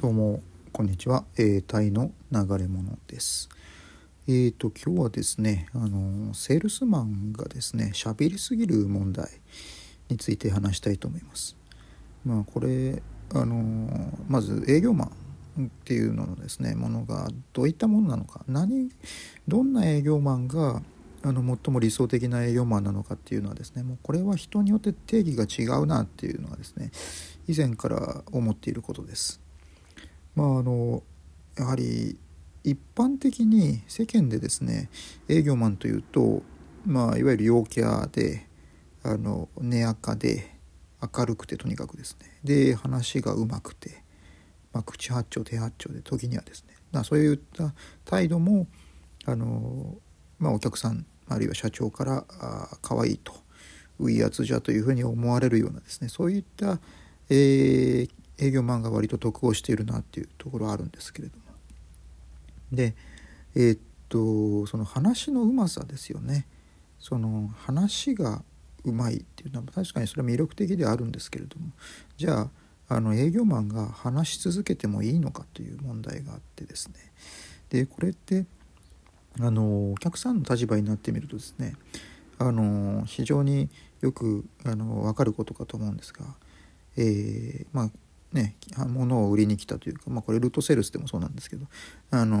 どうもこんにちは、えー、タイの流れ物です。えーと今日はですねあのセールスマンがですね喋りすぎる問題について話したいと思います。まあこれあのまず営業マンっていうののですねものがどういったものなのか何どんな営業マンがあの最も理想的な営業マンなのかっていうのはですねもうこれは人によって定義が違うなっていうのはですね以前から思っていることです。まああのやはり一般的に世間でですね営業マンというと、まあ、いわゆる陽キャであの根垢で明るくてとにかくですね。で話がうまくて、まあ、口八丁手八丁で時にはですね。だそういった態度もあの、まあ、お客さんあるいは社長からあ可愛いとういやつじゃというふうに思われるようなですねそういった、えー、営業マンが割と得をしているなっていうところはあるんですけれども。でえー、っとその話のうまさですよね。その話がうまいっていうのは確かにそれは魅力的ではあるんですけれども。じゃああの営業マンが話し続けてもいいのかという問題があってですね。でこれってあのお客さんの立場になってみるとですねあの非常によくあの分かることかと思うんですが、えー、まあね、物を売りに来たというか、まあ、これルートセールスでもそうなんですけどあの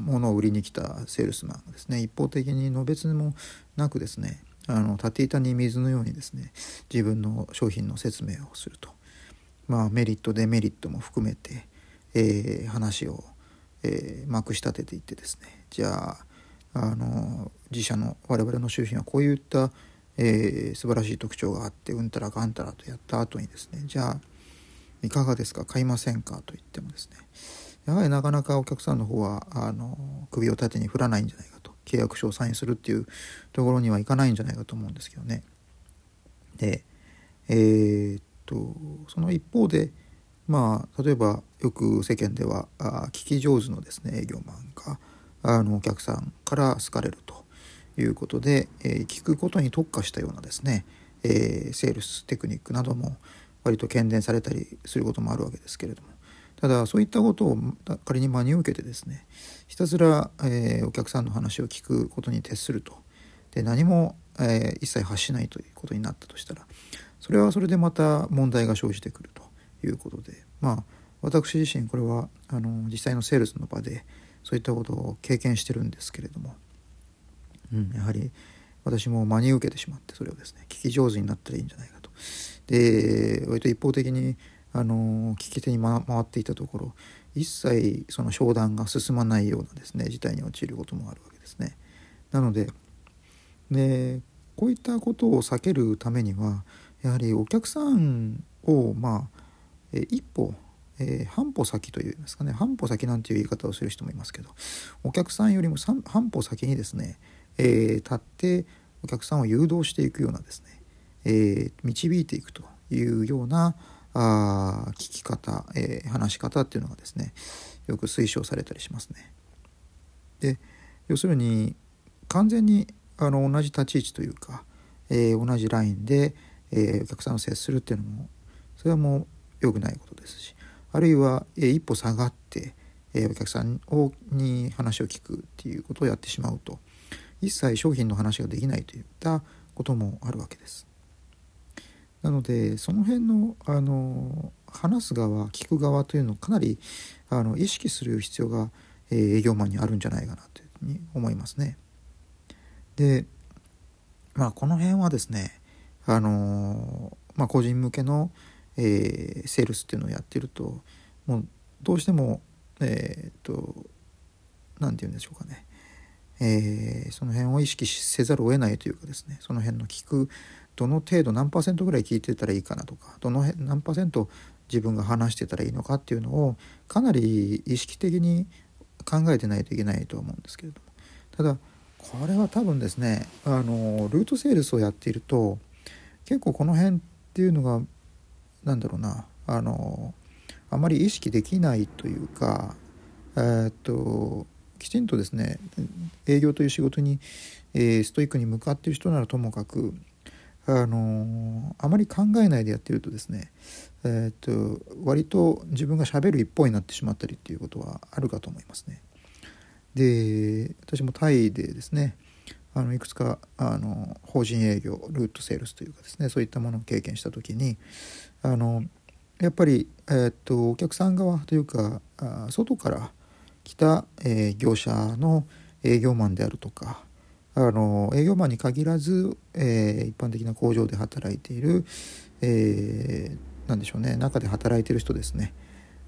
物を売りに来たセールスマンがですね一方的にのべつもなくですねあの縦板に水のようにですね自分の商品の説明をすると、まあ、メリットデメリットも含めて、えー、話を、えー、まくし立てていってですねじゃああの自社の我々の商品はこういった、えー、素晴らしい特徴があってうんたらかんたらとやった後にですねじゃあいかがですか？買いませんか？と言ってもですね。やはりなかなかお客さんの方はあの首を縦に振らないんじゃないかと。契約書をサインするっていうところにはいかないんじゃないかと思うんですけどね。でえー、っとその一方でまあ例えばよく世間ではあ聞き上手のですね営業マンがあのお客さんから好かれると。いうことで、えー、聞くことに特化したようなですね、えー、セールステクニックなども割と喧伝されたりすることもあるわけですけれども。ただそういったことを仮に真に受けてですねひたすら、えー、お客さんの話を聞くことに徹すると。で何も、えー、一切発しないということになったとしたらそれはそれでまた問題が生じてくるということで。まあ私自身これはあの実際のセールスの場でそういったことを経験してるんですけれども、うん、やはり私も真に受けてしまってそれをですね聞き上手になったらいいんじゃないかで割と一方的にあの聞き手に回っていたところ一切その商談が進まないようなですね事態に陥ることもあるわけですね。なのででこういったことを避けるためにはやはりお客さんをまあ一歩、えー、半歩先というんですかね半歩先なんていう言い方をする人もいますけどお客さんよりも半歩先にですね、えー、立ってお客さんを誘導していくようなですねえ、導いていくというようなあ聞き方、え、話し方っていうのがですねよく推奨されたりしますね。で要するに完全にあの同じ立ち位置というか、えー、同じラインで、えー、お客さんを接するっていうのもそれはもう良くないことですしあるいは、えー、一歩下がって、えお客さんをに話を聞くっていうことをやってしまうと一切商品の話ができないといったこともあるわけです。なのでその辺のあの話す側聞く側というのをかなりあの意識する必要が、えー、営業マンにあるんじゃないかなというふうに思いますね。でまあこの辺はですねあの、まあ、個人向けの、えー、セールスっていうのをやってるともうどうしてもえー、と何て言うんでしょうかねえー、その辺を意識せざるを得ないというかですねその辺の聞くどの程度何パーセントぐらい聞いてたらいいかなとかどの辺何パーセント自分が話してたらいいのかっていうのをかなり意識的に考えてないといけないと思うんですけれども。ただこれは多分ですねあのルートセールスをやっていると結構この辺っていうのが何だろうなあのあまり意識できないというかえー、っときちんとですね営業という仕事に、えー、ストイックに向かっている人ならともかくああのあまり考えないでやってるとですね、えー、っと割と自分がしゃべる一方になってしまったりっていうことはあるかと思いますね。で私もタイでですねあのいくつかあの法人営業ルートセールスというかですねそういったものを経験した時にあのやっぱり、えー、っとお客さん側というかあ外から来た、えー、業者の営業マンであるとかあの営業マンに限らず、えー、一般的な工場で働いている、えー、なんでしょうね中で働いている人ですね。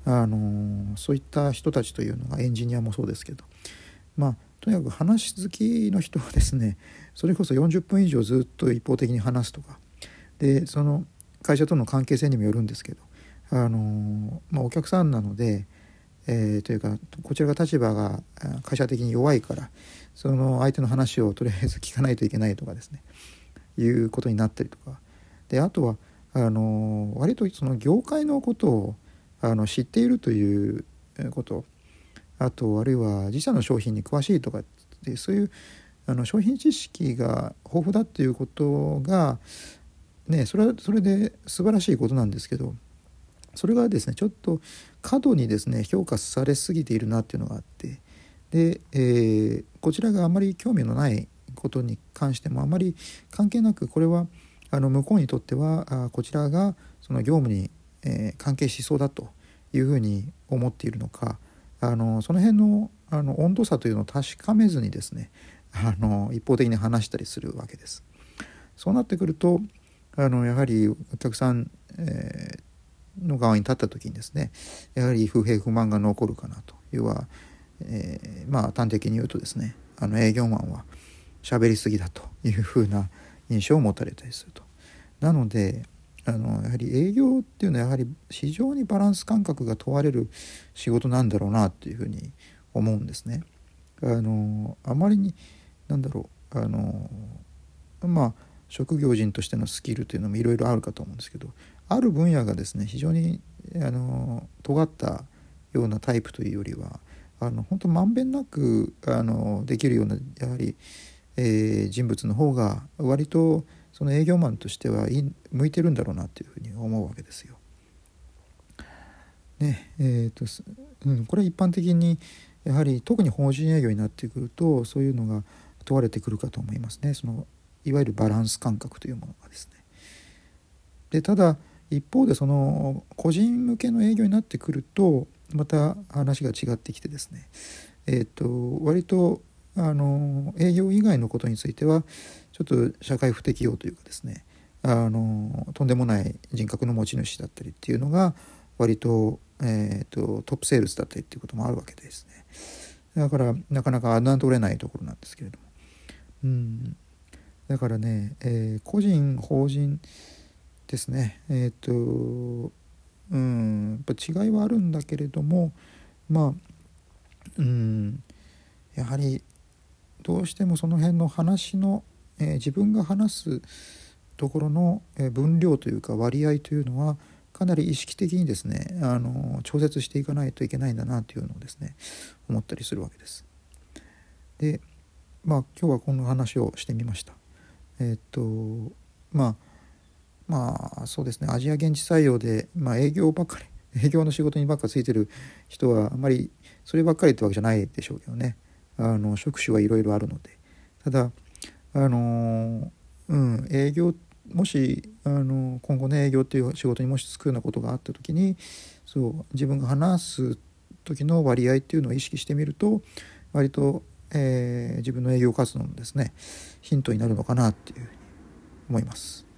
あのそういった人たちというのがエンジニアもそうですけどまあとにかく話好きの人はですねそれこそ40分以上ずっと一方的に話すとかでその会社との関係性にもよるんですけどあの、まあ、お客さんなので、えー、というかこちらが立場が会社的に弱いからその相手の話をとりあえず聞かないといけないとかですね。いうことになったりとか。であとはあの割とその業界のことをあの知っているということ。あとあるいは自社の商品に詳しいとかってそういうあの商品知識が豊富だっていうことがねそれはそれで素晴らしいことなんですけどそれがですねちょっと過度にですね評価されすぎているなっていうのがあってで、えー、こちらがあまり興味のないことに関してもあまり関係なくこれはあの向こうにとってはあこちらがその業務に、えー、関係しそうだというふうに思っているのかあのその辺のあの温度差というのを確かめずにですねあの一方的に話したりするわけです。そうなってくるとあのやはりお客さん、えー、の側に立った時にですねやはり不平不満が残るかなというは、えー、まあ端的に言うとですねあの営業マンは喋りすぎだというふうな印象を持たれたりすると。なのであのやはり営業っていうのはやはり非常にバランス感覚が問われる仕事なんだろうなっていうふうに思うんですね。あのあまりに何だろうあのまあ職業人としてのスキルというのもいろいろあるかと思うんですけどある分野がですね非常にあの尖ったようなタイプというよりはあの本当まんべんなくあのできるようなやはり、えー、人物の方が割とその営業マンとしてはい向いてるんだろうなっていうふうに思うわけですよ。ねえーとうん、これは一般的にやはり特に法人営業になってくるとそういうのが問われてくるかと思いますねそのいわゆるバランス感覚というものがですね。でただ一方でその個人向けの営業になってくるとまた話が違ってきてですね。えっ、ー、と割とあの営業以外のことについてはちょっと社会不適用というかですね。あのとんでもない人格の持ち主だったりっていうのが割と,、えーと、トップセールスだったりっていうこともあるわけですね。だからなかなか侮れないところなんですけれども。うん。だからね、えー、個人法人ですねえっ、ー、とうんやっぱ違いはあるんだけれどもまあうんやはりどうしてもその辺の話の、えー、自分が話すところの、分量というか割合というのはかなり意識的にですねあの調節していかないといけないんだなというのをですね思ったりするわけです。でまあ今日はこの話をしてみました。え、っとまあまあそうですねアジア現地採用で、まあ、営業ばっかり 営業の仕事にばっかついてる人はあまりそればっかりってわけじゃないでしょうけどね。あの職種はいろいろあるのでただあのうん営業もしあの今後ね営業っていう仕事にもし就くようなことがあった時にそう自分が話す時の割合っていうのを意識してみると割と、えー、自分の営業活動のですねヒントになるのかなっていうふうに思います。